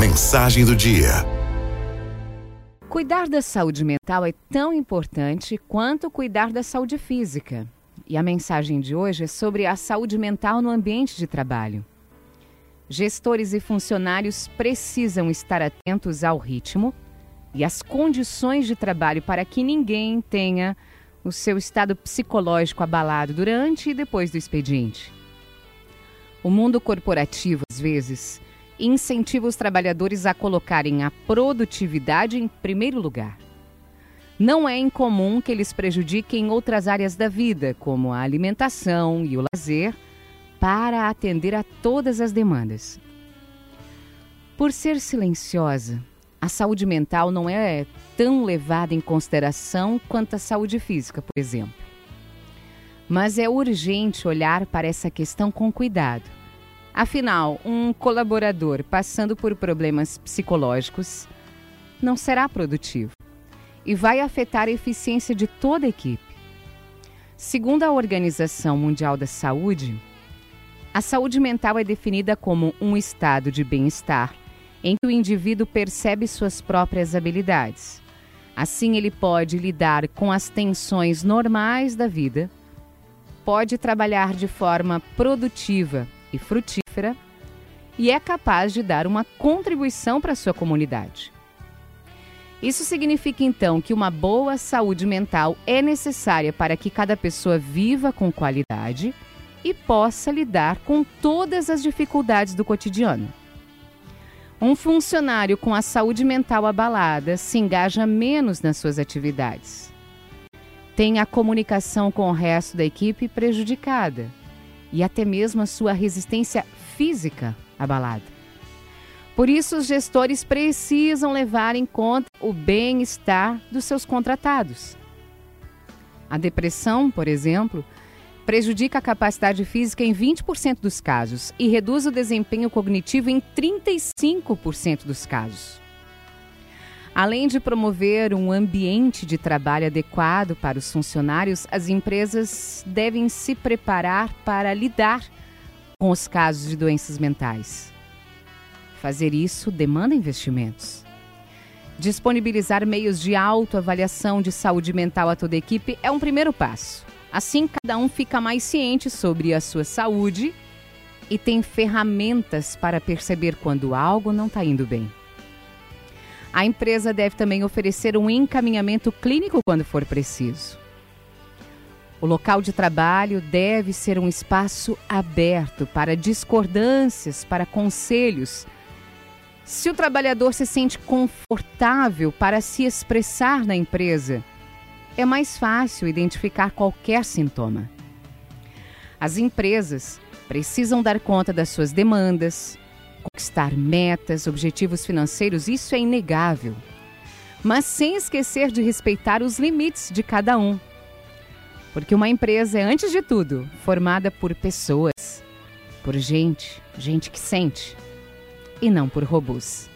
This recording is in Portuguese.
Mensagem do dia. Cuidar da saúde mental é tão importante quanto cuidar da saúde física. E a mensagem de hoje é sobre a saúde mental no ambiente de trabalho. Gestores e funcionários precisam estar atentos ao ritmo e às condições de trabalho para que ninguém tenha o seu estado psicológico abalado durante e depois do expediente. O mundo corporativo, às vezes, incentiva os trabalhadores a colocarem a produtividade em primeiro lugar. Não é incomum que eles prejudiquem outras áreas da vida, como a alimentação e o lazer, para atender a todas as demandas. Por ser silenciosa, a saúde mental não é tão levada em consideração quanto a saúde física, por exemplo. Mas é urgente olhar para essa questão com cuidado. Afinal, um colaborador passando por problemas psicológicos não será produtivo e vai afetar a eficiência de toda a equipe. Segundo a Organização Mundial da Saúde, a saúde mental é definida como um estado de bem-estar em que o indivíduo percebe suas próprias habilidades. Assim, ele pode lidar com as tensões normais da vida, pode trabalhar de forma produtiva e frutífera e é capaz de dar uma contribuição para sua comunidade. Isso significa então que uma boa saúde mental é necessária para que cada pessoa viva com qualidade e possa lidar com todas as dificuldades do cotidiano. Um funcionário com a saúde mental abalada se engaja menos nas suas atividades. Tem a comunicação com o resto da equipe prejudicada e até mesmo a sua resistência física abalada. Por isso, os gestores precisam levar em conta o bem-estar dos seus contratados. A depressão, por exemplo, prejudica a capacidade física em 20% dos casos e reduz o desempenho cognitivo em 35% dos casos. Além de promover um ambiente de trabalho adequado para os funcionários, as empresas devem se preparar para lidar com os casos de doenças mentais. Fazer isso demanda investimentos. Disponibilizar meios de autoavaliação de saúde mental a toda a equipe é um primeiro passo. Assim, cada um fica mais ciente sobre a sua saúde e tem ferramentas para perceber quando algo não está indo bem. A empresa deve também oferecer um encaminhamento clínico quando for preciso. O local de trabalho deve ser um espaço aberto para discordâncias, para conselhos. Se o trabalhador se sente confortável para se expressar na empresa, é mais fácil identificar qualquer sintoma. As empresas precisam dar conta das suas demandas, conquistar metas, objetivos financeiros, isso é inegável. Mas sem esquecer de respeitar os limites de cada um. Porque uma empresa é, antes de tudo, formada por pessoas, por gente, gente que sente, e não por robôs.